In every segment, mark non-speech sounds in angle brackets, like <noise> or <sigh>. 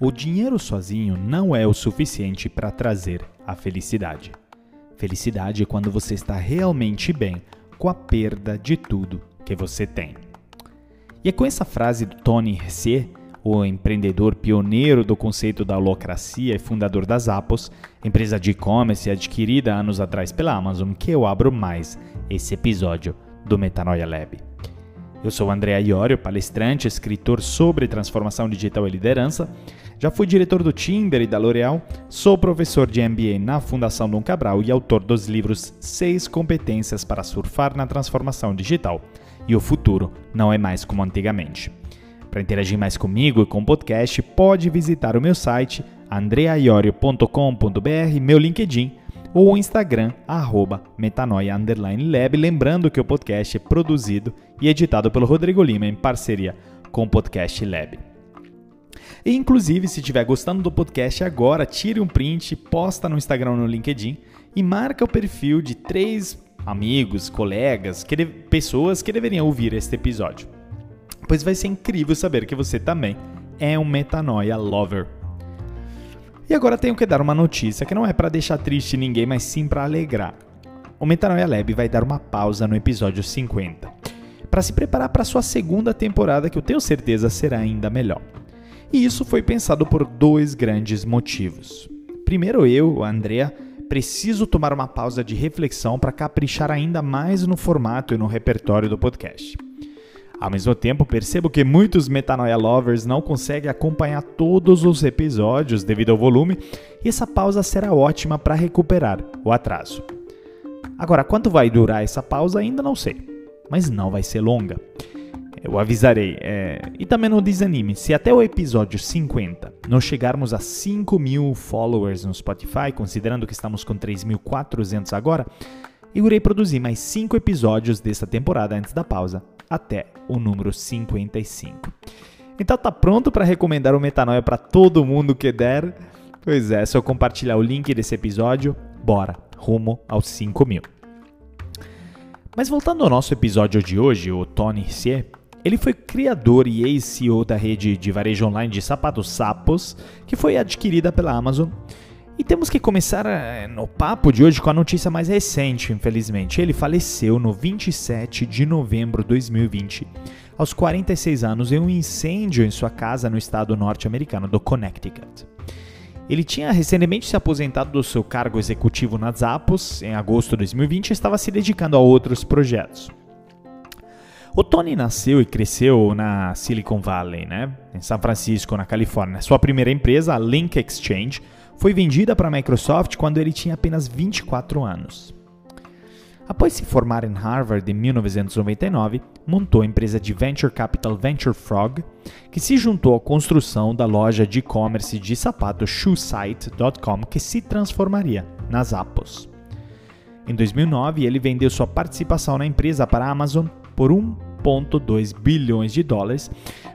o dinheiro sozinho não é o suficiente para trazer a felicidade. Felicidade é quando você está realmente bem com a perda de tudo que você tem. E é com essa frase do Tony Hsieh, o empreendedor pioneiro do conceito da holocracia e fundador da Zappos, empresa de e-commerce adquirida anos atrás pela Amazon, que eu abro mais esse episódio do Metanoia Lab. Eu sou André Iorio, palestrante, escritor sobre transformação digital e liderança. Já fui diretor do Tinder e da L'Oréal, sou professor de MBA na Fundação Dom Cabral e autor dos livros Seis Competências para Surfar na Transformação Digital e O Futuro Não é Mais Como Antigamente. Para interagir mais comigo e com o podcast, pode visitar o meu site andreaiorio.com.br, meu LinkedIn ou o Instagram, arroba metanoia_lab. Lembrando que o podcast é produzido e editado pelo Rodrigo Lima em parceria com o Podcast Lab. E, inclusive, se estiver gostando do podcast agora, tire um print, posta no Instagram ou no LinkedIn e marca o perfil de três amigos, colegas, que pessoas que deveriam ouvir este episódio. Pois vai ser incrível saber que você também é um metanoia lover. E agora tenho que dar uma notícia que não é para deixar triste ninguém, mas sim para alegrar. O Metanoia Lab vai dar uma pausa no episódio 50, para se preparar para sua segunda temporada, que eu tenho certeza será ainda melhor. E isso foi pensado por dois grandes motivos. Primeiro, eu, Andrea, preciso tomar uma pausa de reflexão para caprichar ainda mais no formato e no repertório do podcast. Ao mesmo tempo, percebo que muitos Metanoia Lovers não conseguem acompanhar todos os episódios devido ao volume, e essa pausa será ótima para recuperar o atraso. Agora, quanto vai durar essa pausa ainda não sei, mas não vai ser longa. Eu avisarei. É... E também não desanime, se até o episódio 50 nós chegarmos a 5 mil followers no Spotify, considerando que estamos com 3.400 agora, eu irei produzir mais 5 episódios dessa temporada antes da pausa, até o número 55. Então tá pronto para recomendar o Metanoia para todo mundo que der? Pois é, só compartilhar o link desse episódio, bora, rumo aos 5 mil. Mas voltando ao nosso episódio de hoje, o Tony Hsieh, ele foi criador e ex-CEO da rede de varejo online de sapatos Sapos, que foi adquirida pela Amazon e temos que começar eh, no papo de hoje com a notícia mais recente, infelizmente. Ele faleceu no 27 de novembro de 2020, aos 46 anos, em um incêndio em sua casa no estado norte-americano do Connecticut. Ele tinha recentemente se aposentado do seu cargo executivo na Zappos em agosto de 2020 e estava se dedicando a outros projetos. O Tony nasceu e cresceu na Silicon Valley, né? em São Francisco, na Califórnia. Sua primeira empresa, a Link Exchange, foi vendida para a Microsoft quando ele tinha apenas 24 anos. Após se formar em Harvard em 1999, montou a empresa de venture capital Venture Frog, que se juntou à construção da loja de e-commerce de sapatos shoesite.com, que se transformaria nas Apples. Em 2009, ele vendeu sua participação na empresa para a Amazon por 1,2 bilhões de dólares,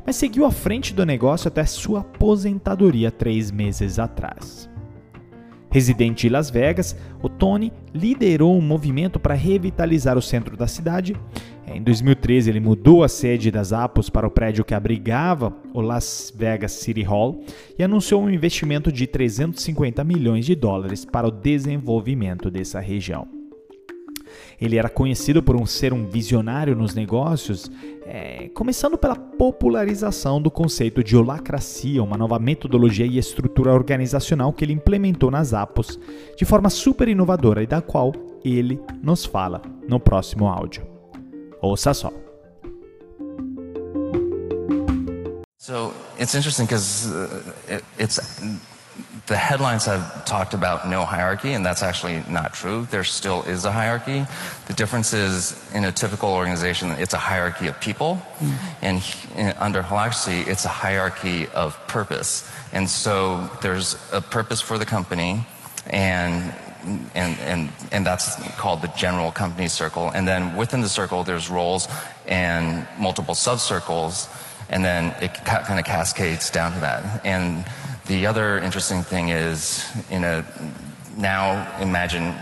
mas seguiu à frente do negócio até sua aposentadoria três meses atrás. Residente em Las Vegas, o Tony liderou um movimento para revitalizar o centro da cidade. Em 2013, ele mudou a sede das Apos para o prédio que abrigava o Las Vegas City Hall e anunciou um investimento de 350 milhões de dólares para o desenvolvimento dessa região. Ele era conhecido por um, ser um visionário nos negócios, é, começando pela popularização do conceito de holacracia, uma nova metodologia e estrutura organizacional que ele implementou nas Apos de forma super inovadora e da qual ele nos fala no próximo áudio. Ouça só. So it's interesting because uh, it, it's the headlines have talked about no hierarchy, and that's actually not true. There still is a hierarchy. The difference is in a typical organization, it's a hierarchy of people, mm. and under Holacracy, it's a hierarchy of purpose. And so there's a purpose for the company, and and, and, and that's called the general company circle. And then within the circle, there's roles and multiple sub-circles, and then it kind of cascades down to that. And the other interesting thing is, in a now imagine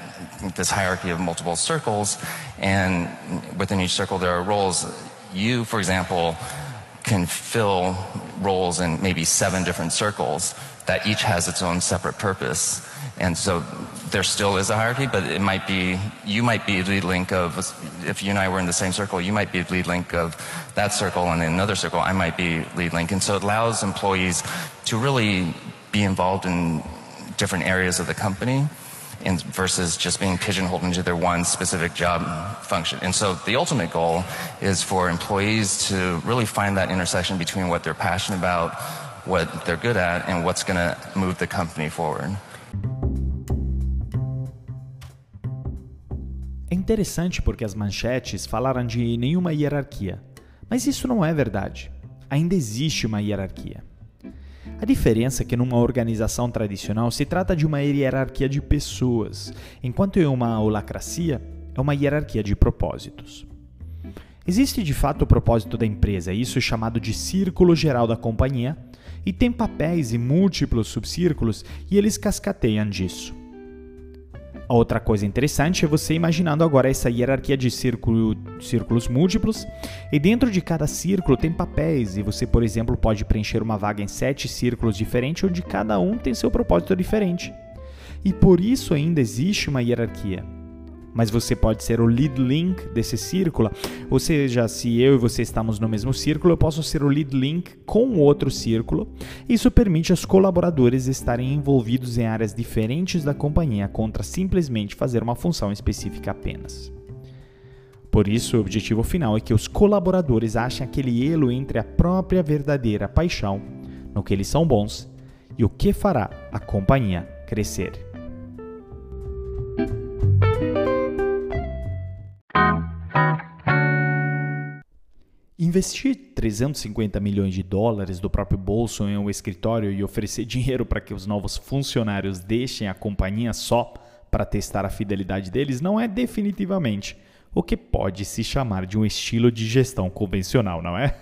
this hierarchy of multiple circles, and within each circle there are roles. You, for example, can fill roles in maybe seven different circles that each has its own separate purpose. And so there still is a hierarchy, but it might be, you might be lead link of, if you and I were in the same circle, you might be the lead link of that circle, and in another circle, I might be lead link. And so it allows employees to really be involved in different areas of the company and versus just being pigeonholed into their one specific job function. And so the ultimate goal is for employees to really find that intersection between what they're passionate about, what they're good at, and what's going to move the company forward. É interessante porque as manchetes falaram de nenhuma hierarquia, mas isso não é verdade. Ainda existe uma hierarquia. A diferença é que numa organização tradicional se trata de uma hierarquia de pessoas, enquanto em uma holacracia é uma hierarquia de propósitos. Existe de fato o propósito da empresa, isso é chamado de círculo geral da companhia, e tem papéis e múltiplos subcírculos e eles cascateiam disso. Outra coisa interessante é você imaginando agora essa hierarquia de círculo, círculos múltiplos, e dentro de cada círculo tem papéis, e você, por exemplo, pode preencher uma vaga em sete círculos diferentes, onde cada um tem seu propósito diferente. E por isso ainda existe uma hierarquia mas você pode ser o lead link desse círculo. Ou seja, se eu e você estamos no mesmo círculo, eu posso ser o lead link com outro círculo. Isso permite aos colaboradores estarem envolvidos em áreas diferentes da companhia contra simplesmente fazer uma função específica apenas. Por isso, o objetivo final é que os colaboradores achem aquele elo entre a própria verdadeira paixão, no que eles são bons, e o que fará a companhia crescer. Investir 350 milhões de dólares do próprio bolso em um escritório e oferecer dinheiro para que os novos funcionários deixem a companhia só para testar a fidelidade deles não é definitivamente o que pode se chamar de um estilo de gestão convencional, não é?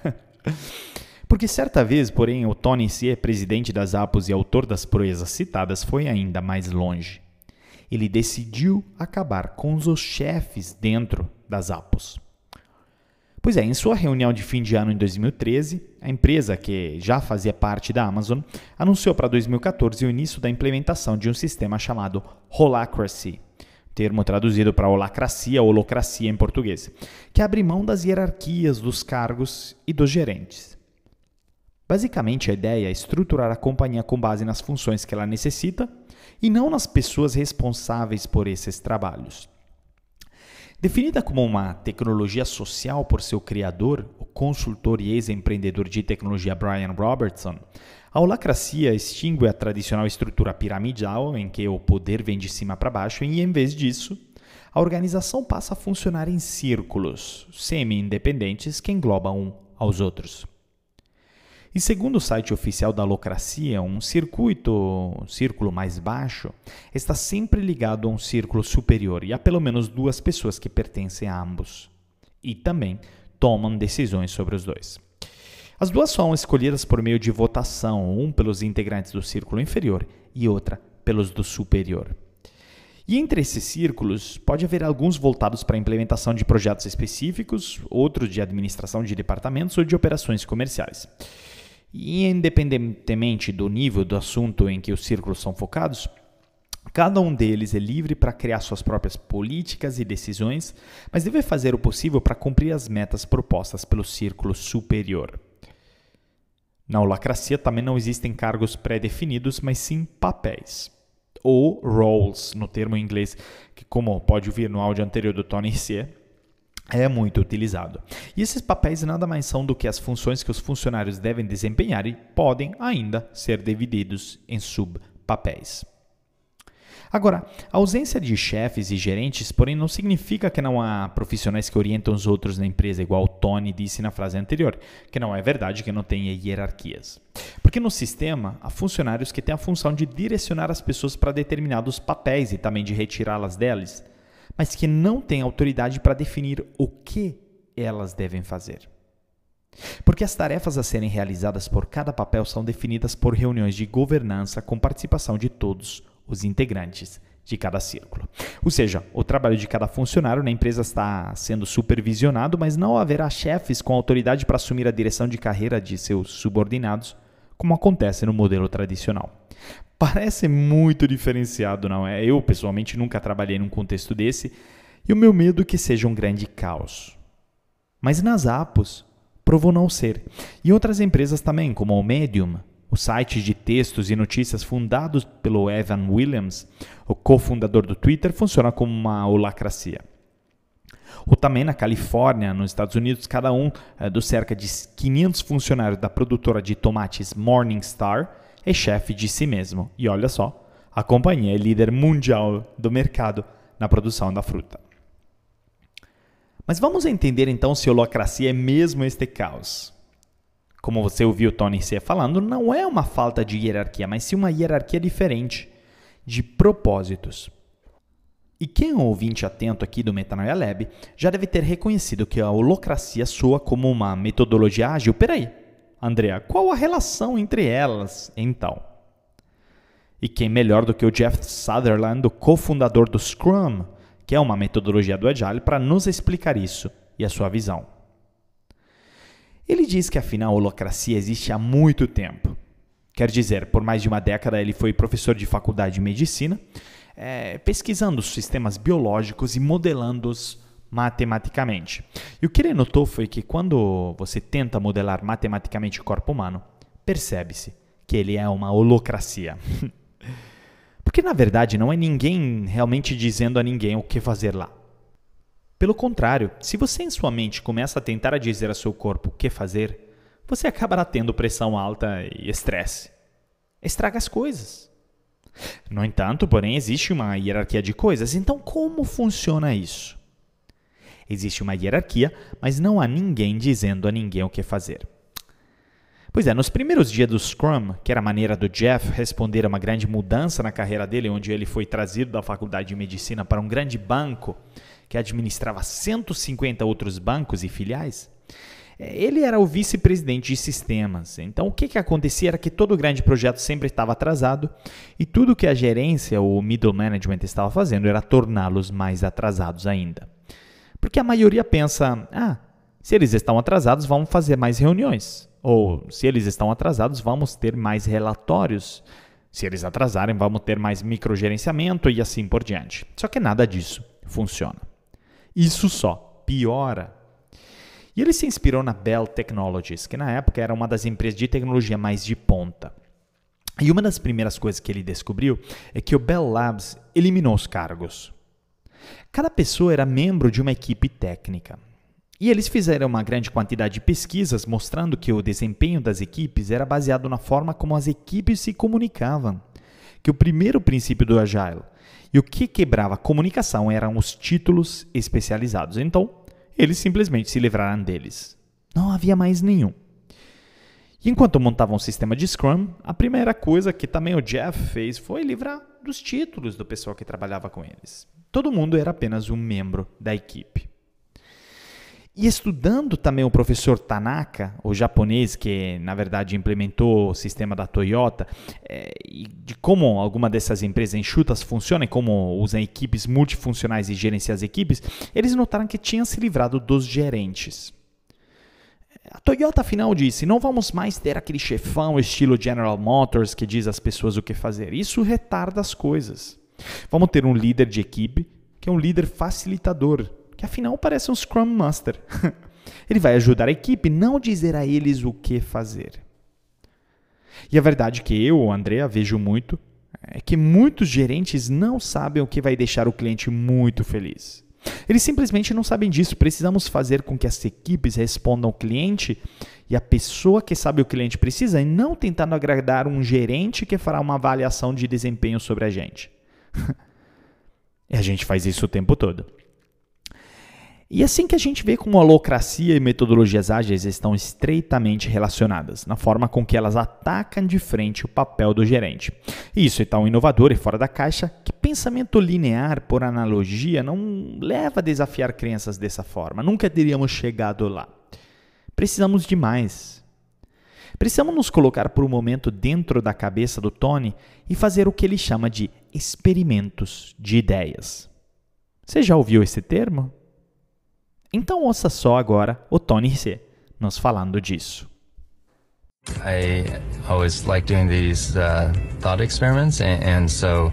<laughs> Porque certa vez, porém, o Tony C, presidente das Apos e autor das proezas citadas, foi ainda mais longe. Ele decidiu acabar com os chefes dentro das Apos. Pois é, em sua reunião de fim de ano em 2013, a empresa, que já fazia parte da Amazon, anunciou para 2014 o início da implementação de um sistema chamado Holacracy, termo traduzido para holacracia ou holocracia em português, que abre mão das hierarquias dos cargos e dos gerentes. Basicamente, a ideia é estruturar a companhia com base nas funções que ela necessita e não nas pessoas responsáveis por esses trabalhos. Definida como uma tecnologia social por seu criador, o consultor e ex-empreendedor de tecnologia Brian Robertson, a holacracia extingue a tradicional estrutura piramidal em que o poder vem de cima para baixo e, em vez disso, a organização passa a funcionar em círculos semi-independentes que englobam um aos outros. E segundo o site oficial da Locracia, um circuito, um círculo mais baixo, está sempre ligado a um círculo superior e há pelo menos duas pessoas que pertencem a ambos. E também tomam decisões sobre os dois. As duas são escolhidas por meio de votação, um pelos integrantes do círculo inferior e outra pelos do superior. E entre esses círculos, pode haver alguns voltados para a implementação de projetos específicos, outros de administração de departamentos ou de operações comerciais. E independentemente do nível do assunto em que os círculos são focados, cada um deles é livre para criar suas próprias políticas e decisões, mas deve fazer o possível para cumprir as metas propostas pelo círculo superior. Na holacracia também não existem cargos pré-definidos, mas sim papéis, ou roles, no termo em inglês, que como pode ouvir no áudio anterior do Tony C, é muito utilizado. E esses papéis nada mais são do que as funções que os funcionários devem desempenhar e podem ainda ser divididos em subpapéis. Agora, a ausência de chefes e gerentes, porém, não significa que não há profissionais que orientam os outros na empresa, igual o Tony disse na frase anterior, que não é verdade que não tenha hierarquias. Porque no sistema, há funcionários que têm a função de direcionar as pessoas para determinados papéis e também de retirá-las deles mas que não têm autoridade para definir o que elas devem fazer. Porque as tarefas a serem realizadas por cada papel são definidas por reuniões de governança com participação de todos os integrantes de cada círculo. Ou seja, o trabalho de cada funcionário na empresa está sendo supervisionado, mas não haverá chefes com autoridade para assumir a direção de carreira de seus subordinados, como acontece no modelo tradicional. Parece muito diferenciado, não é? Eu, pessoalmente, nunca trabalhei num contexto desse e o meu medo é que seja um grande caos. Mas nas Apos, provou não ser. E outras empresas também, como o Medium, o site de textos e notícias fundado pelo Evan Williams, o cofundador do Twitter, funciona como uma holacracia. Ou também na Califórnia, nos Estados Unidos, cada um é, dos cerca de 500 funcionários da produtora de tomates Morningstar é chefe de si mesmo. E olha só, a companhia é líder mundial do mercado na produção da fruta. Mas vamos entender então se holacracia é mesmo este caos como você ouviu Tony C falando, não é uma falta de hierarquia, mas sim uma hierarquia diferente de propósitos. E quem é um ouvinte atento aqui do Metanoia Lab já deve ter reconhecido que a holocracia soa como uma metodologia ágil. Peraí, Andrea, qual a relação entre elas, então? E quem melhor do que o Jeff Sutherland, o cofundador do Scrum, que é uma metodologia do Agile, para nos explicar isso e a sua visão. Ele diz que afinal a holocracia existe há muito tempo. Quer dizer, por mais de uma década ele foi professor de faculdade de medicina, é, pesquisando os sistemas biológicos e modelando-os matematicamente. E o que ele notou foi que quando você tenta modelar matematicamente o corpo humano, percebe-se que ele é uma holocracia. <laughs> Porque na verdade não é ninguém realmente dizendo a ninguém o que fazer lá. Pelo contrário, se você em sua mente começa a tentar dizer a seu corpo o que fazer, você acabará tendo pressão alta e estresse. Estraga as coisas. No entanto, porém, existe uma hierarquia de coisas. Então, como funciona isso? Existe uma hierarquia, mas não há ninguém dizendo a ninguém o que fazer. Pois é, nos primeiros dias do Scrum, que era a maneira do Jeff responder a uma grande mudança na carreira dele, onde ele foi trazido da faculdade de medicina para um grande banco que administrava 150 outros bancos e filiais, é, ele era o vice-presidente de sistemas. Então, o que, que acontecia era que todo grande projeto sempre estava atrasado e tudo que a gerência, o middle management, estava fazendo era torná-los mais atrasados ainda. Porque a maioria pensa: ah, se eles estão atrasados, vamos fazer mais reuniões. Ou se eles estão atrasados, vamos ter mais relatórios. Se eles atrasarem, vamos ter mais microgerenciamento e assim por diante. Só que nada disso funciona. Isso só piora. E ele se inspirou na Bell Technologies, que na época era uma das empresas de tecnologia mais de ponta. E uma das primeiras coisas que ele descobriu é que o Bell Labs eliminou os cargos. Cada pessoa era membro de uma equipe técnica. E eles fizeram uma grande quantidade de pesquisas mostrando que o desempenho das equipes era baseado na forma como as equipes se comunicavam. Que o primeiro princípio do Agile e o que quebrava a comunicação eram os títulos especializados. Então, eles simplesmente se livraram deles. Não havia mais nenhum. E enquanto montavam um sistema de Scrum, a primeira coisa que também o Jeff fez foi livrar dos títulos do pessoal que trabalhava com eles. Todo mundo era apenas um membro da equipe. E estudando também o professor Tanaka, o japonês que na verdade implementou o sistema da Toyota, é, e de como alguma dessas empresas enxutas funcionam como usam equipes multifuncionais e gerenciam as equipes, eles notaram que tinham se livrado dos gerentes. A Toyota afinal disse: não vamos mais ter aquele chefão estilo General Motors que diz às pessoas o que fazer. Isso retarda as coisas. Vamos ter um líder de equipe que é um líder facilitador, que afinal parece um Scrum Master. <laughs> Ele vai ajudar a equipe, não dizer a eles o que fazer. E a verdade que eu, Andrea, vejo muito é que muitos gerentes não sabem o que vai deixar o cliente muito feliz. Eles simplesmente não sabem disso. Precisamos fazer com que as equipes respondam ao cliente e a pessoa que sabe o cliente precisa e não tentando agradar um gerente que fará uma avaliação de desempenho sobre a gente. <laughs> e a gente faz isso o tempo todo. E assim que a gente vê como a holocracia e metodologias ágeis estão estreitamente relacionadas, na forma com que elas atacam de frente o papel do gerente. E isso é tão inovador e fora da caixa que pensamento linear, por analogia, não leva a desafiar crenças dessa forma. Nunca teríamos chegado lá. Precisamos de mais. Precisamos nos colocar por um momento dentro da cabeça do Tony e fazer o que ele chama de experimentos de ideias. Você já ouviu esse termo? Então ouça só agora o Tony C. nos falando disso. I always like doing these uh, thought experiments, and, and so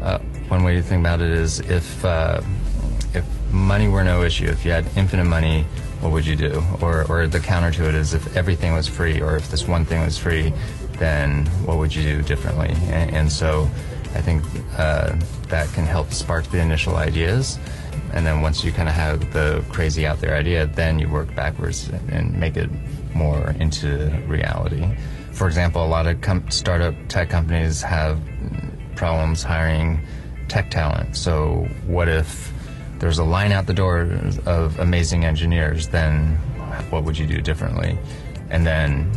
uh, one way to think about it is if uh, if money were no issue, if you had infinite money, what would you do? Or or the counter to it is if everything was free, or if this one thing was free, then what would you do differently? And, and so I think uh, that can help spark the initial ideas. And then once you kind of have the crazy out there idea, then you work backwards and make it more into reality. For example, a lot of com- startup tech companies have problems hiring tech talent. So, what if there's a line out the door of amazing engineers? Then, what would you do differently? And then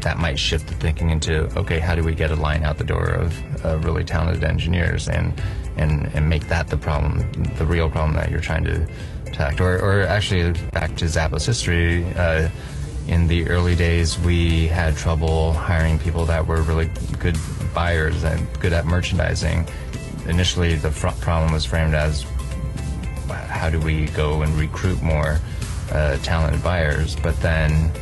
that might shift the thinking into okay, how do we get a line out the door of, really talented engineers and and and make that the problem, the real problem that you're trying to attack? Or, or actually, back to Zappos history. Uh, in the early days, we had trouble hiring people that were really good buyers and good at merchandising. Initially, the front problem was framed as how do we go and recruit more uh, talented buyers? But then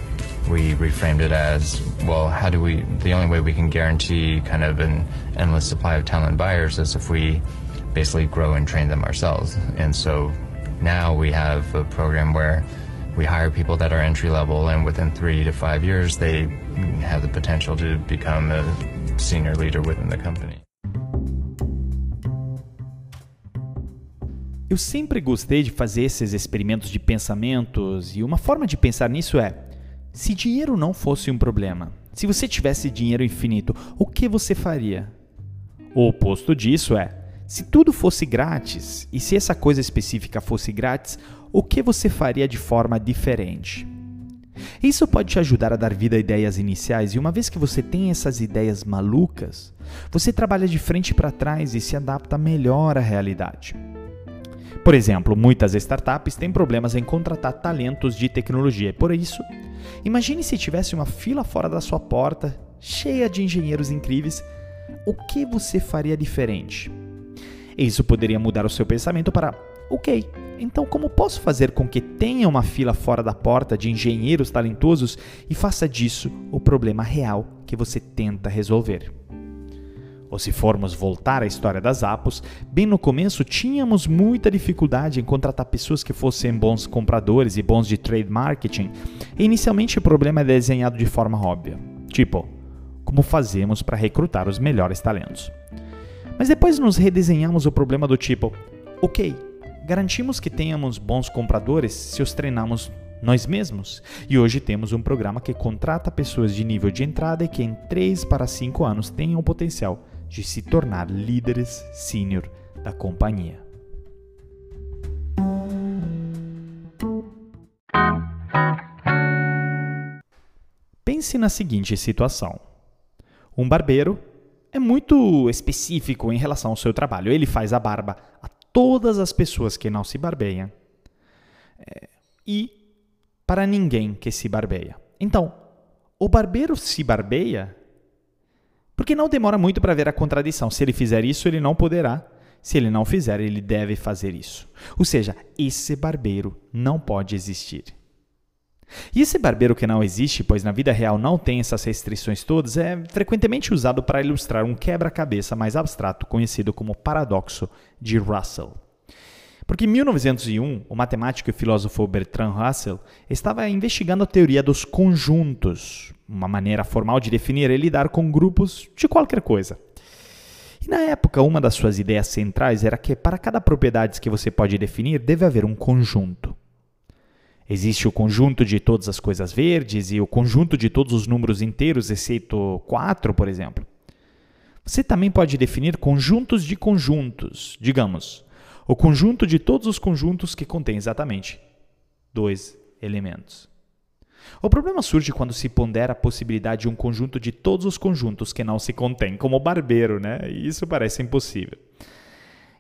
we reframed it as well, how do we, the only way we can guarantee kind of an endless supply of talented buyers is if we basically grow and train them ourselves. And so now we have a program where we hire people that are entry level, and within three to five years, they have the potential to become a senior leader within the company. Eu sempre gostei de fazer esses experimentos de pensamentos, e uma forma de pensar nisso é: se dinheiro não fosse um problema, se você tivesse dinheiro infinito, o que você faria? O oposto disso é: se tudo fosse grátis, e se essa coisa específica fosse grátis, o que você faria de forma diferente? Isso pode te ajudar a dar vida a ideias iniciais, e uma vez que você tem essas ideias malucas, você trabalha de frente para trás e se adapta melhor à realidade. Por exemplo, muitas startups têm problemas em contratar talentos de tecnologia. Por isso, imagine se tivesse uma fila fora da sua porta, cheia de engenheiros incríveis, o que você faria diferente? Isso poderia mudar o seu pensamento para Ok, então como posso fazer com que tenha uma fila fora da porta de engenheiros talentosos e faça disso o problema real que você tenta resolver? Ou se formos voltar à história das Apos, bem no começo tínhamos muita dificuldade em contratar pessoas que fossem bons compradores e bons de trade marketing, e inicialmente o problema é desenhado de forma óbvia. Tipo, como fazemos para recrutar os melhores talentos? Mas depois nos redesenhamos o problema do tipo, ok, Garantimos que tenhamos bons compradores se os treinamos nós mesmos. E hoje temos um programa que contrata pessoas de nível de entrada e que em 3 para 5 anos tenham o potencial de se tornar líderes sênior da companhia. Pense na seguinte situação: um barbeiro é muito específico em relação ao seu trabalho. Ele faz a barba a todas as pessoas que não se barbeiam é, e para ninguém que se barbeia. Então, o barbeiro se barbeia porque não demora muito para ver a contradição. Se ele fizer isso, ele não poderá. Se ele não fizer, ele deve fazer isso. Ou seja, esse barbeiro não pode existir. E esse barbeiro que não existe, pois na vida real não tem essas restrições todas, é frequentemente usado para ilustrar um quebra-cabeça mais abstrato conhecido como paradoxo de Russell. Porque em 1901, o matemático e filósofo Bertrand Russell estava investigando a teoria dos conjuntos, uma maneira formal de definir e lidar com grupos de qualquer coisa. E na época, uma das suas ideias centrais era que para cada propriedade que você pode definir, deve haver um conjunto. Existe o conjunto de todas as coisas verdes e o conjunto de todos os números inteiros, exceto 4, por exemplo. Você também pode definir conjuntos de conjuntos, digamos, o conjunto de todos os conjuntos que contém exatamente dois elementos. O problema surge quando se pondera a possibilidade de um conjunto de todos os conjuntos que não se contém, como barbeiro, né? Isso parece impossível.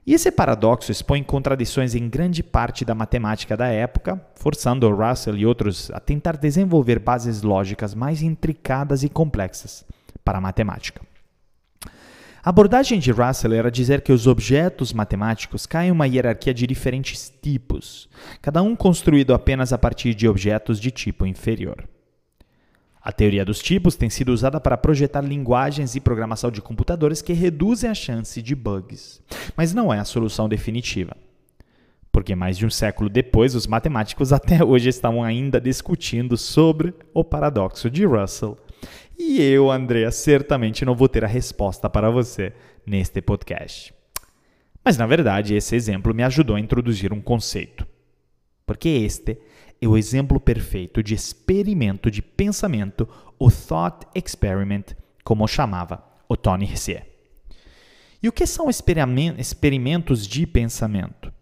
E esse paradoxo expõe contradições em grande parte da matemática da época, forçando Russell e outros a tentar desenvolver bases lógicas mais intricadas e complexas para a matemática. A abordagem de Russell era dizer que os objetos matemáticos caem em uma hierarquia de diferentes tipos, cada um construído apenas a partir de objetos de tipo inferior. A teoria dos tipos tem sido usada para projetar linguagens e programação de computadores que reduzem a chance de bugs, mas não é a solução definitiva. Porque mais de um século depois, os matemáticos até hoje estão ainda discutindo sobre o paradoxo de Russell e eu, Andrea, certamente não vou ter a resposta para você neste podcast. Mas na verdade, esse exemplo me ajudou a introduzir um conceito. Porque este é o exemplo perfeito de experimento de pensamento, o thought experiment, como chamava o Tony Hsieh. E o que são experimentos de pensamento?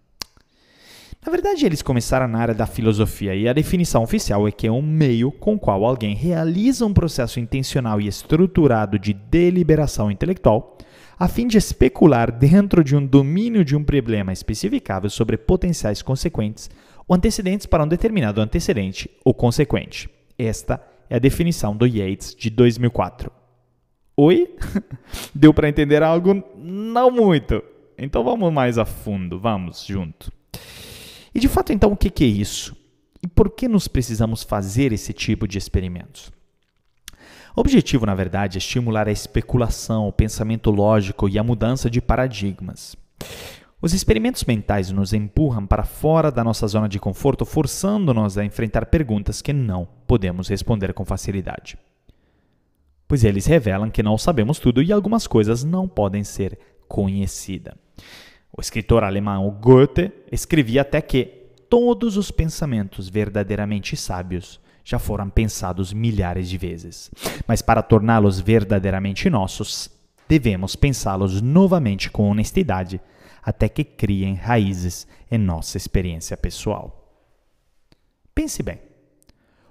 Na verdade, eles começaram na área da filosofia e a definição oficial é que é um meio com o qual alguém realiza um processo intencional e estruturado de deliberação intelectual a fim de especular dentro de um domínio de um problema especificável sobre potenciais consequentes ou antecedentes para um determinado antecedente ou consequente. Esta é a definição do Yates de 2004. Oi? <laughs> Deu para entender algo? Não muito. Então vamos mais a fundo, vamos junto. E de fato, então, o que é isso? E por que nos precisamos fazer esse tipo de experimentos? O objetivo, na verdade, é estimular a especulação, o pensamento lógico e a mudança de paradigmas. Os experimentos mentais nos empurram para fora da nossa zona de conforto, forçando-nos a enfrentar perguntas que não podemos responder com facilidade. Pois eles revelam que não sabemos tudo e algumas coisas não podem ser conhecidas. O escritor alemão Goethe escrevia até que todos os pensamentos verdadeiramente sábios já foram pensados milhares de vezes, mas para torná-los verdadeiramente nossos, devemos pensá-los novamente com honestidade até que criem raízes em nossa experiência pessoal. Pense bem: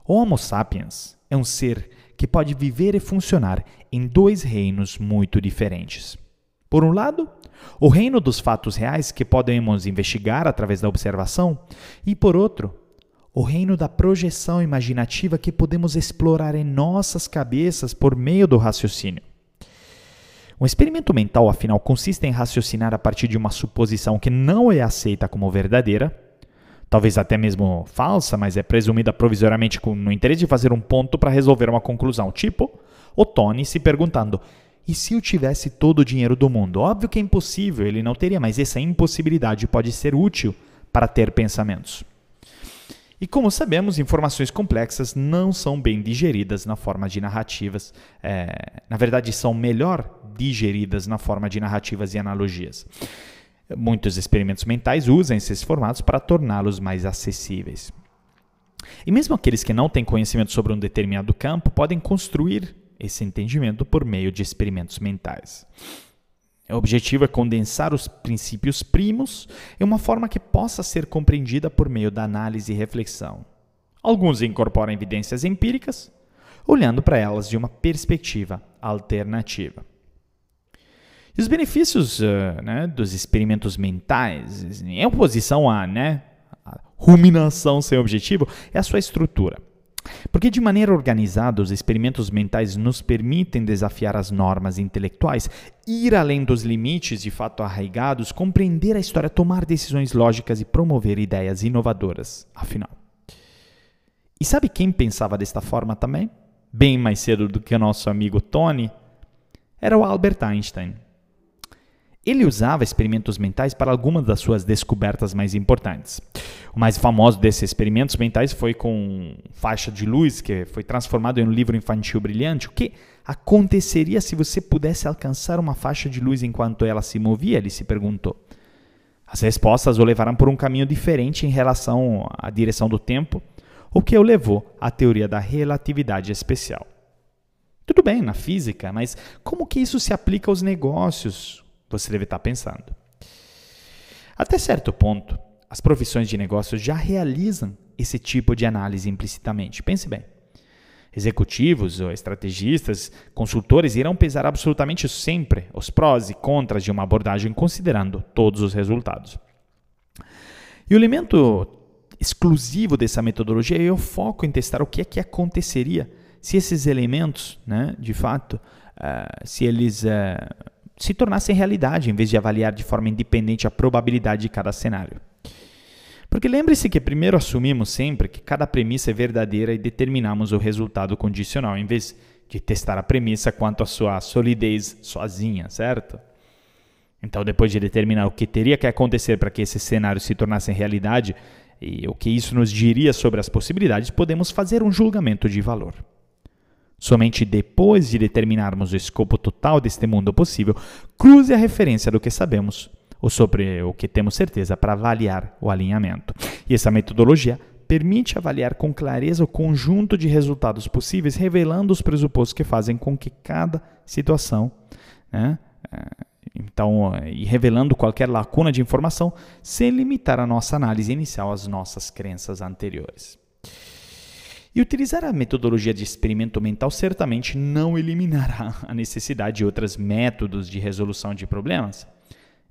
o Homo sapiens é um ser que pode viver e funcionar em dois reinos muito diferentes. Por um lado, o reino dos fatos reais que podemos investigar através da observação, e por outro, o reino da projeção imaginativa que podemos explorar em nossas cabeças por meio do raciocínio. Um experimento mental, afinal, consiste em raciocinar a partir de uma suposição que não é aceita como verdadeira, talvez até mesmo falsa, mas é presumida provisoriamente no interesse de fazer um ponto para resolver uma conclusão, tipo o Tony se perguntando: e se eu tivesse todo o dinheiro do mundo? Óbvio que é impossível, ele não teria, mas essa impossibilidade pode ser útil para ter pensamentos. E como sabemos, informações complexas não são bem digeridas na forma de narrativas. É, na verdade, são melhor digeridas na forma de narrativas e analogias. Muitos experimentos mentais usam esses formatos para torná-los mais acessíveis. E mesmo aqueles que não têm conhecimento sobre um determinado campo podem construir esse entendimento por meio de experimentos mentais. O objetivo é condensar os princípios primos em uma forma que possa ser compreendida por meio da análise e reflexão. Alguns incorporam evidências empíricas, olhando para elas de uma perspectiva alternativa. E os benefícios uh, né, dos experimentos mentais, em oposição à né, ruminação sem objetivo, é a sua estrutura. Porque, de maneira organizada, os experimentos mentais nos permitem desafiar as normas intelectuais, ir além dos limites de fato arraigados, compreender a história, tomar decisões lógicas e promover ideias inovadoras, afinal. E sabe quem pensava desta forma também? Bem mais cedo do que o nosso amigo Tony? Era o Albert Einstein. Ele usava experimentos mentais para algumas das suas descobertas mais importantes. O mais famoso desses experimentos mentais foi com faixa de luz, que foi transformado em um livro infantil brilhante. O que aconteceria se você pudesse alcançar uma faixa de luz enquanto ela se movia? Ele se perguntou. As respostas o levaram por um caminho diferente em relação à direção do tempo, o que o levou à teoria da relatividade especial. Tudo bem na física, mas como que isso se aplica aos negócios? Você deve estar pensando. Até certo ponto, as profissões de negócios já realizam esse tipo de análise implicitamente. Pense bem. Executivos ou estrategistas, consultores irão pesar absolutamente sempre os prós e contras de uma abordagem considerando todos os resultados. E o elemento exclusivo dessa metodologia é o foco em testar o que é que aconteceria se esses elementos, né, de fato, uh, se eles uh, se tornassem realidade, em vez de avaliar de forma independente a probabilidade de cada cenário. Porque lembre-se que primeiro assumimos sempre que cada premissa é verdadeira e determinamos o resultado condicional, em vez de testar a premissa quanto à sua solidez sozinha, certo? Então, depois de determinar o que teria que acontecer para que esse cenário se tornasse realidade e o que isso nos diria sobre as possibilidades, podemos fazer um julgamento de valor. Somente depois de determinarmos o escopo total deste mundo possível, cruze a referência do que sabemos ou sobre o que temos certeza para avaliar o alinhamento. E essa metodologia permite avaliar com clareza o conjunto de resultados possíveis, revelando os pressupostos que fazem com que cada situação, né, eh, então, e revelando qualquer lacuna de informação, sem limitar a nossa análise inicial às nossas crenças anteriores. E utilizar a metodologia de experimento mental certamente não eliminará <laughs> a necessidade de outros métodos de resolução de problemas.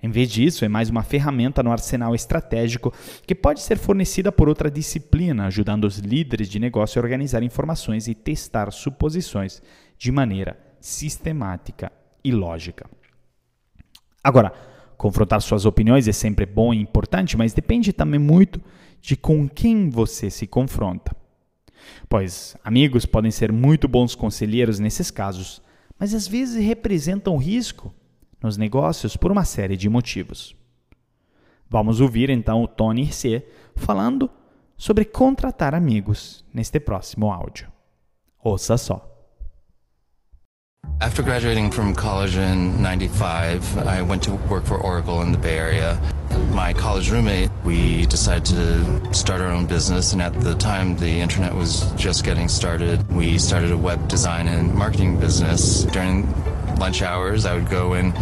Em vez disso, é mais uma ferramenta no arsenal estratégico que pode ser fornecida por outra disciplina, ajudando os líderes de negócio a organizar informações e testar suposições de maneira sistemática e lógica. Agora, confrontar suas opiniões é sempre bom e importante, mas depende também muito de com quem você se confronta. Pois amigos podem ser muito bons conselheiros nesses casos, mas às vezes representam risco nos negócios por uma série de motivos. Vamos ouvir então o Tony C falando sobre contratar amigos neste próximo áudio. Ouça só. After graduating from college in 95, I went to work for Oracle in the Bay Area. My college roommate, we decided to start our own business, and at the time the internet was just getting started. We started a web design and marketing business. During lunch hours, I would go and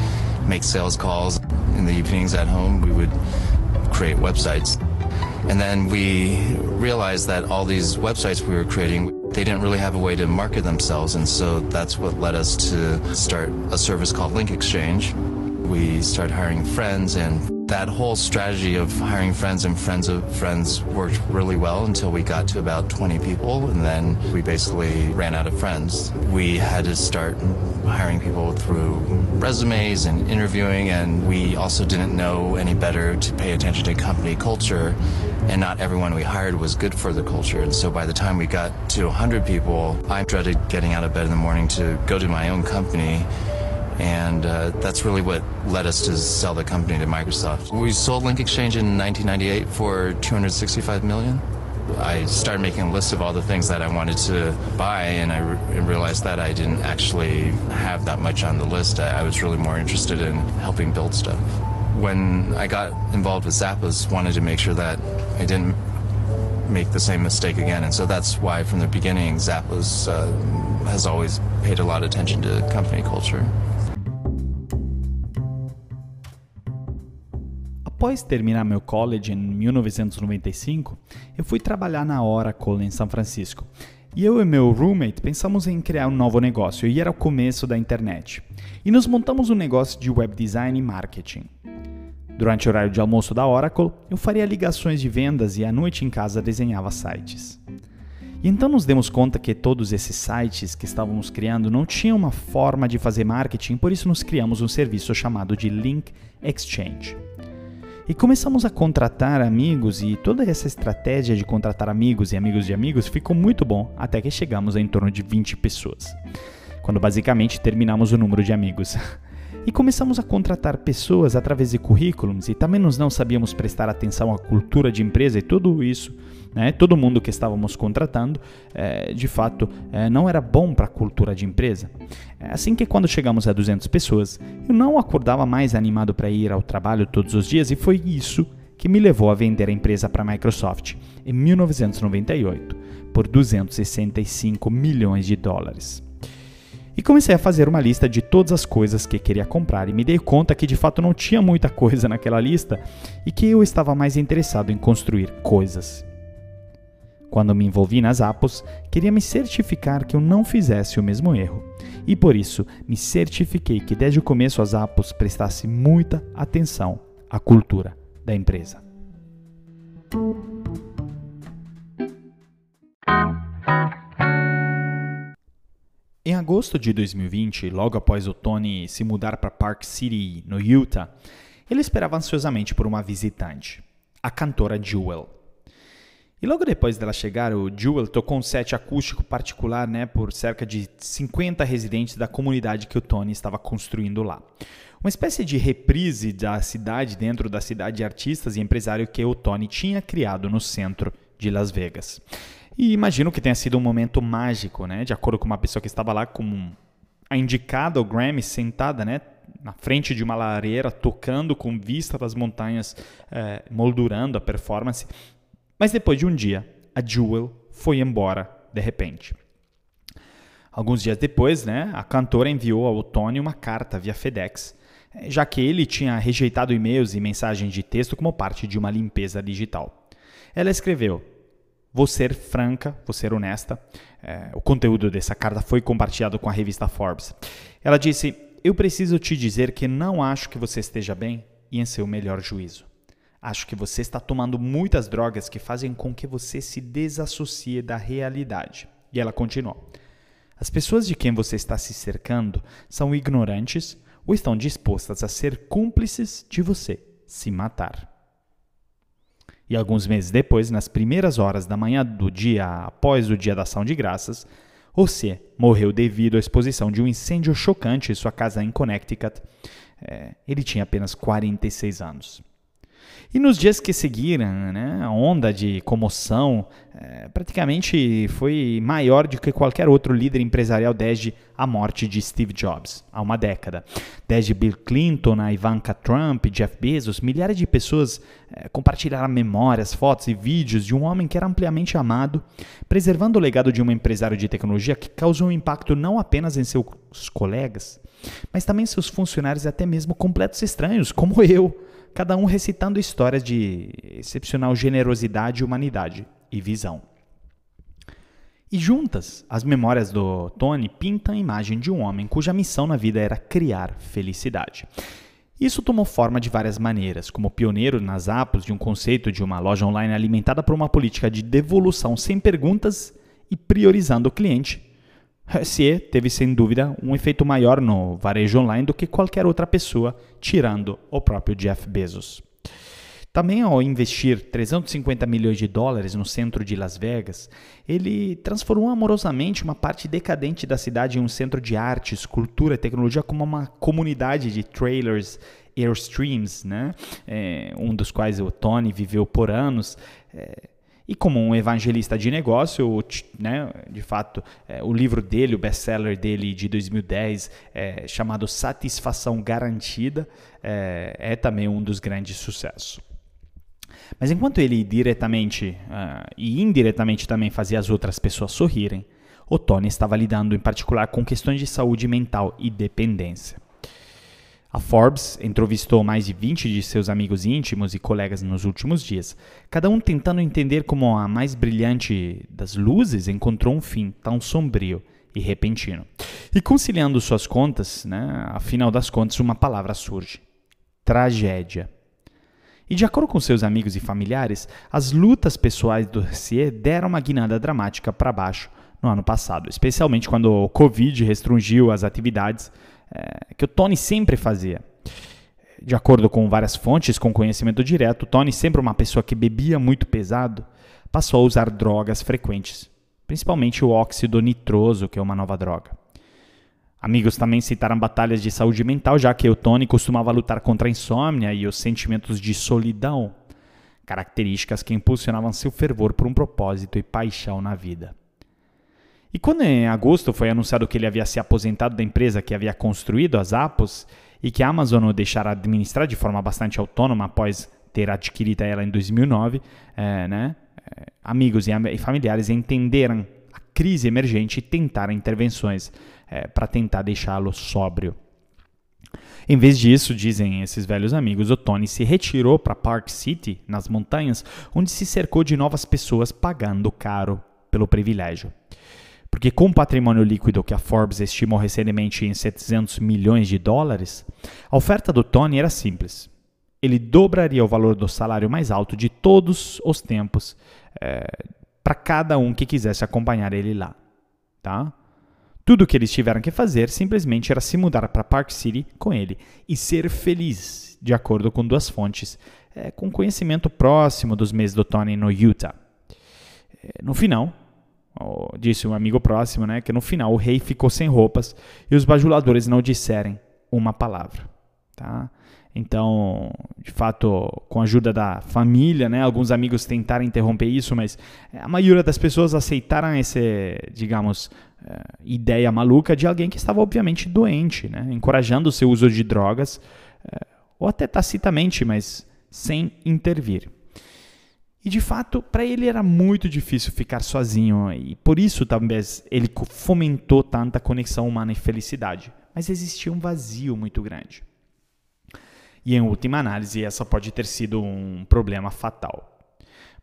make sales calls. In the evenings at home, we would create websites. And then we realized that all these websites we were creating, they didn't really have a way to market themselves. And so that's what led us to start a service called Link Exchange. We started hiring friends and that whole strategy of hiring friends and friends of friends worked really well until we got to about 20 people and then we basically ran out of friends. We had to start hiring people through resumes and interviewing and we also didn't know any better to pay attention to company culture and not everyone we hired was good for the culture. And so by the time we got to 100 people, I dreaded getting out of bed in the morning to go to my own company and uh, that's really what led us to sell the company to Microsoft. We sold Link Exchange in 1998 for 265 million. I started making a list of all the things that I wanted to buy, and I re- realized that I didn't actually have that much on the list. I, I was really more interested in helping build stuff. When I got involved with Zappos, wanted to make sure that I didn't make the same mistake again, and so that's why from the beginning, Zappos uh, has always paid a lot of attention to company culture. Após terminar meu college em 1995, eu fui trabalhar na Oracle em São Francisco. E eu e meu roommate pensamos em criar um novo negócio, e era o começo da internet. E nos montamos um negócio de web design e marketing. Durante o horário de almoço da Oracle, eu faria ligações de vendas e à noite em casa desenhava sites. E então nos demos conta que todos esses sites que estávamos criando não tinham uma forma de fazer marketing, por isso nos criamos um serviço chamado de Link Exchange. E começamos a contratar amigos e toda essa estratégia de contratar amigos e amigos de amigos ficou muito bom até que chegamos a em torno de 20 pessoas. Quando basicamente terminamos o número de amigos. <laughs> E começamos a contratar pessoas através de currículos e também nós não sabíamos prestar atenção à cultura de empresa e tudo isso né? Todo mundo que estávamos contratando, é, de fato, é, não era bom para a cultura de empresa. É assim que quando chegamos a 200 pessoas, eu não acordava mais animado para ir ao trabalho todos os dias e foi isso que me levou a vender a empresa para a Microsoft em 1998 por 265 milhões de dólares. E comecei a fazer uma lista de todas as coisas que queria comprar e me dei conta que de fato não tinha muita coisa <laughs> naquela lista e que eu estava mais interessado em construir coisas Quando me envolvi nas Apos, queria me certificar que eu não fizesse o mesmo erro. E por isso, me certifiquei que desde o começo as Apos prestasse muita atenção à cultura da empresa. Em agosto de 2020, logo após o Tony se mudar para Park City, no Utah, ele esperava ansiosamente por uma visitante, a cantora Jewel. E logo depois dela chegar, o Jewel tocou um set acústico particular né, por cerca de 50 residentes da comunidade que o Tony estava construindo lá. Uma espécie de reprise da cidade dentro da cidade de artistas e empresário que o Tony tinha criado no centro de Las Vegas. E imagino que tenha sido um momento mágico, né? De acordo com uma pessoa que estava lá com a indicada, o Grammy, sentada, né? Na frente de uma lareira, tocando com vista das montanhas, é, moldurando a performance. Mas depois de um dia, a Jewel foi embora de repente. Alguns dias depois, né, a cantora enviou ao Tony uma carta via FedEx, eh, já que ele tinha rejeitado e-mails e mensagens de texto como parte de uma limpeza digital. Ela escreveu: Vou ser franca, vou ser honesta. É, o conteúdo dessa carta foi compartilhado com a revista Forbes. Ela disse: Eu preciso te dizer que não acho que você esteja bem e em seu melhor juízo. Acho que você está tomando muitas drogas que fazem com que você se desassocie da realidade. E ela continuou: As pessoas de quem você está se cercando são ignorantes ou estão dispostas a ser cúmplices de você se matar. E alguns meses depois, nas primeiras horas da manhã do dia após o dia da ação de graças, José morreu devido à exposição de um incêndio chocante em sua casa em Connecticut. É, ele tinha apenas 46 anos. E nos dias que seguiram, né, a onda de comoção é, praticamente foi maior do que qualquer outro líder empresarial desde a morte de Steve Jobs, há uma década. Desde Bill Clinton, a Ivanka Trump, Jeff Bezos, milhares de pessoas é, compartilharam memórias, fotos e vídeos de um homem que era ampliamente amado, preservando o legado de um empresário de tecnologia que causou um impacto não apenas em seus colegas, mas também seus funcionários e até mesmo completos estranhos, como eu cada um recitando histórias de excepcional generosidade, humanidade e visão. E juntas, as memórias do Tony pintam a imagem de um homem cuja missão na vida era criar felicidade. Isso tomou forma de várias maneiras, como pioneiro nas apps de um conceito de uma loja online alimentada por uma política de devolução sem perguntas e priorizando o cliente, Hessier teve sem dúvida um efeito maior no varejo online do que qualquer outra pessoa, tirando o próprio Jeff Bezos. Também ao investir 350 milhões de dólares no centro de Las Vegas, ele transformou amorosamente uma parte decadente da cidade em um centro de artes, cultura e tecnologia como uma comunidade de trailers Airstreams, né? É, um dos quais o Tony viveu por anos. É, e como um evangelista de negócio, né, de fato, é, o livro dele, o best-seller dele de 2010, é, chamado Satisfação Garantida, é, é, também um dos grandes sucessos. Mas enquanto ele diretamente uh, e indiretamente também fazia as outras pessoas sorrirem, o Tony estava lidando em particular com questões de saúde mental e dependência. A Forbes entrevistou mais de 20 de seus amigos íntimos e colegas nos últimos dias, cada um tentando entender como a mais brilhante das luzes encontrou um fim tão sombrio e repentino. E conciliando suas contas, né, afinal das contas, uma palavra surge: tragédia. E de acordo com seus amigos e familiares, as lutas pessoais do Cie deram uma guinada dramática para baixo no ano passado, especialmente quando o Covid restringiu as atividades é, que o Tony sempre fazia. De acordo com várias fontes com conhecimento direto, Tony, sempre uma pessoa que bebia muito pesado, passou a usar drogas frequentes, principalmente o óxido nitroso, que é uma nova droga. Amigos também citaram batalhas de saúde mental, já que o Tony costumava lutar contra a insônia e os sentimentos de solidão, características que impulsionavam seu fervor por um propósito e paixão na vida. E quando em agosto foi anunciado que ele havia se aposentado da empresa que havia construído as Apos e que a Amazon o deixara administrar de forma bastante autônoma após ter adquirido ela em 2009, é, né? É, amigos e familiares entenderam a crise emergente e tentaram intervenções é, para tentar deixá-lo sóbrio. Em vez disso, dizem esses velhos amigos, o Tony se retirou para Park City, nas montanhas, onde se cercou de novas pessoas pagando caro pelo privilégio. Porque com o patrimônio líquido que a Forbes estimou recentemente em 700 milhões de dólares, a oferta do Tony era simples. Ele dobraria o valor do salário mais alto de todos os tempos é, para cada um que quisesse acompanhar ele lá. Tá? Tudo o que eles tiveram que fazer simplesmente era se mudar para Park City com ele e ser feliz, de acordo com duas fontes, é, com conhecimento próximo dos meses do Tony no Utah. É, no final, disse um amigo próximo, né, que no final o rei ficou sem roupas e os bajuladores não disserem uma palavra. Tá? Então, de fato, com a ajuda da família, né, alguns amigos tentaram interromper isso, mas a maioria das pessoas aceitaram esse, digamos, uh, ideia maluca de alguém que estava obviamente doente, né? encorajando o seu uso de drogas, uh, ou até tacitamente, mas sem intervir. E de fato, para ele era muito difícil ficar sozinho, e por isso talvez ele fomentou tanta conexão humana e felicidade. Mas existia um vazio muito grande. E em última análise, essa pode ter sido um problema fatal.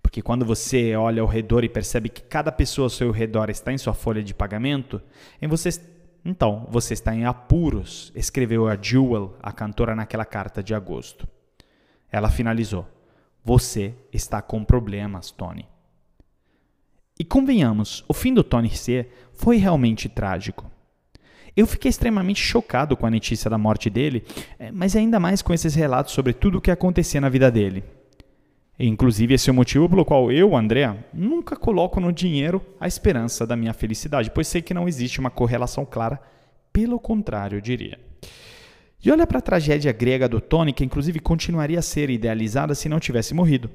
Porque quando você olha ao redor e percebe que cada pessoa ao seu redor está em sua folha de pagamento, em você, então você está em apuros, escreveu a Jewel, a cantora, naquela carta de agosto. Ela finalizou: Você está com problemas, Tony. E convenhamos, o fim do Tony C foi realmente trágico. Eu fiquei extremamente chocado com a notícia da morte dele, eh, mas ainda mais com esses relatos sobre tudo o que acontecia na vida dele. Inclusive, esse é o motivo pelo qual eu, André, nunca coloco no dinheiro a esperança da minha felicidade, pois sei que não existe uma correlação clara, pelo contrário, eu diria. E olha para a tragédia grega do Tony, que inclusive continuaria a ser idealizada se não tivesse morrido,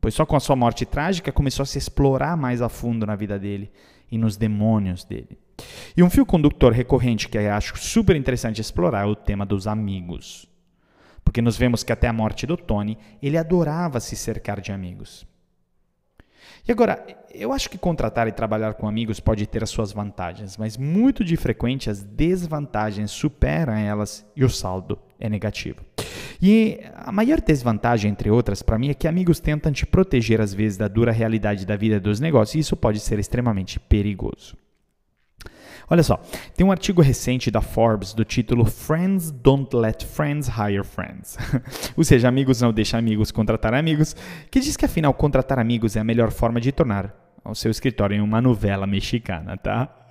pois só com a sua morte trágica começou a se explorar mais a fundo na vida dele e nos demônios dele. E um fio condutor recorrente que eu acho super interessante explorar é o tema dos amigos porque nos vemos que até a morte do Tony, ele adorava se cercar de amigos. E agora, eu acho que contratar e trabalhar com amigos pode ter as suas vantagens, mas muito de frequente as desvantagens superam elas e o saldo é negativo. E a maior desvantagem, entre outras, para mim é que amigos tentam te proteger às vezes da dura realidade da vida dos negócios e isso pode ser extremamente perigoso. Olha só, tem um artigo recente da Forbes do título Friends Don't Let Friends Hire Friends. <laughs> Ou seja, amigos não deixam amigos contratar amigos, que diz que afinal contratar amigos é a melhor forma de tornar o seu escritório em uma novela mexicana, tá?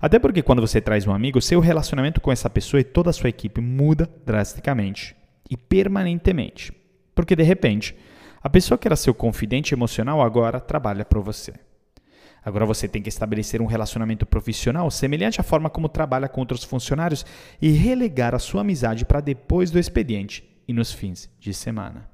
Até porque quando você traz um amigo, seu relacionamento com essa pessoa e toda a sua equipe muda drasticamente e permanentemente. Porque de repente, a pessoa que era seu confidente emocional agora trabalha para você. Agora você tem que estabelecer um relacionamento profissional semelhante à forma como trabalha com outros funcionários e relegar a sua amizade para depois do expediente e nos fins de semana.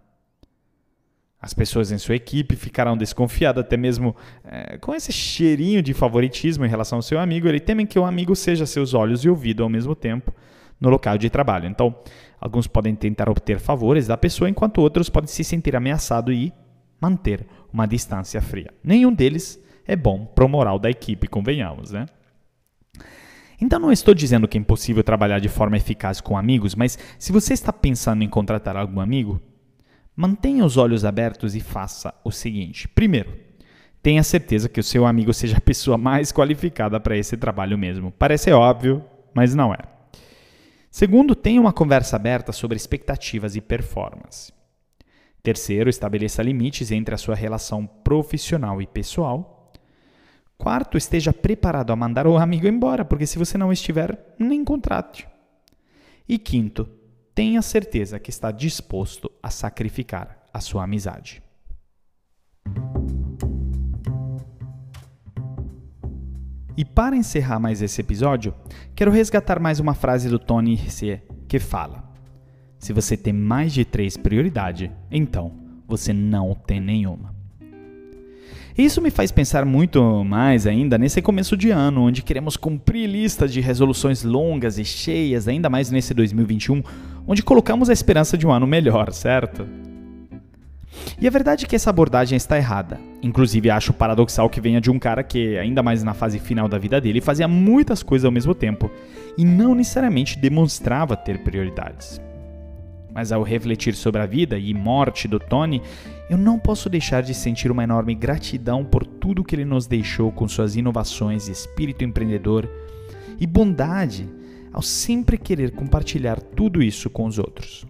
As pessoas em sua equipe ficarão desconfiadas, até mesmo é, com esse cheirinho de favoritismo em relação ao seu amigo. Ele temem que o amigo seja seus olhos e ouvido ao mesmo tempo no local de trabalho. Então, alguns podem tentar obter favores da pessoa, enquanto outros podem se sentir ameaçados e manter uma distância fria. Nenhum deles é bom para o moral da equipe, convenhamos, né? Então não estou dizendo que é impossível trabalhar de forma eficaz com amigos, mas se você está pensando em contratar algum amigo, mantenha os olhos abertos e faça o seguinte: primeiro, tenha certeza que o seu amigo seja a pessoa mais qualificada para esse trabalho mesmo. Parece óbvio, mas não é. Segundo, tenha uma conversa aberta sobre expectativas e performance. Terceiro, estabeleça limites entre a sua relação profissional e pessoal. Quarto, esteja preparado a mandar o amigo embora, porque se você não estiver, nem contrate. E quinto, tenha certeza que está disposto a sacrificar a sua amizade. E para encerrar mais esse episódio, quero resgatar mais uma frase do Tony C que fala: Se você tem mais de três prioridades, então você não tem nenhuma. Isso me faz pensar muito mais ainda nesse começo de ano, onde queremos cumprir listas de resoluções longas e cheias, ainda mais nesse 2021, onde colocamos a esperança de um ano melhor, certo? E a verdade é que essa abordagem está errada. Inclusive, acho paradoxal que venha de um cara que, ainda mais na fase final da vida dele, fazia muitas coisas ao mesmo tempo e não necessariamente demonstrava ter prioridades. Mas ao refletir sobre a vida e morte do Tony, eu não posso deixar de sentir uma enorme gratidão por tudo que ele nos deixou com suas inovações e espírito empreendedor e bondade ao sempre querer compartilhar tudo isso com os outros.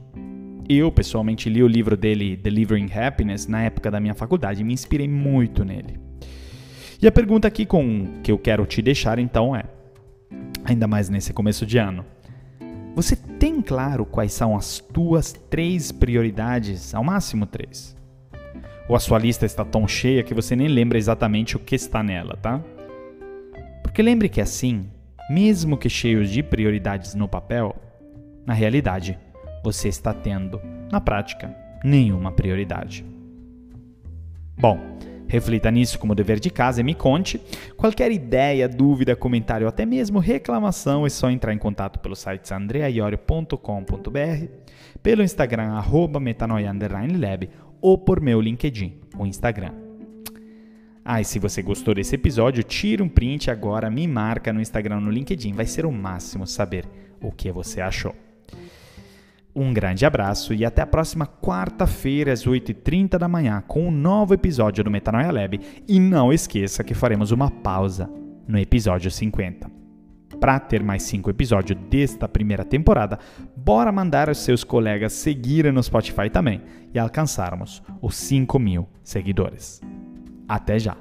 Eu, pessoalmente, li o livro dele, Delivering Happiness, na época da minha faculdade e me inspirei muito nele. E a pergunta aqui com que eu quero te deixar então é, ainda mais nesse começo de ano, você tem claro quais são as tuas três prioridades, ao máximo três? Ou a sua lista está tão cheia que você nem lembra exatamente o que está nela, tá? Porque lembre que assim, mesmo que cheios de prioridades no papel, na realidade, você está tendo, na prática, nenhuma prioridade. Bom, reflita nisso como dever de casa e me conte. Qualquer ideia, dúvida, comentário ou até mesmo reclamação é só entrar em contato pelo site andreaiorio.com.br, pelo Instagram arroba metanoia_lab ou por meu LinkedIn, o Instagram. Ah, e se você gostou desse episódio, tira um print agora, me marca no Instagram, no LinkedIn. Vai ser o máximo saber o que você achou. Um grande abraço e até a próxima quarta-feira às 8h30 da manhã com um novo episódio do Metanoia Lab. E não esqueça que faremos uma pausa no episódio 50. Para ter mais cinco episódios desta primeira temporada, bora mandar os seus colegas seguirem no Spotify também e alcançarmos os 5 mil seguidores. Até já!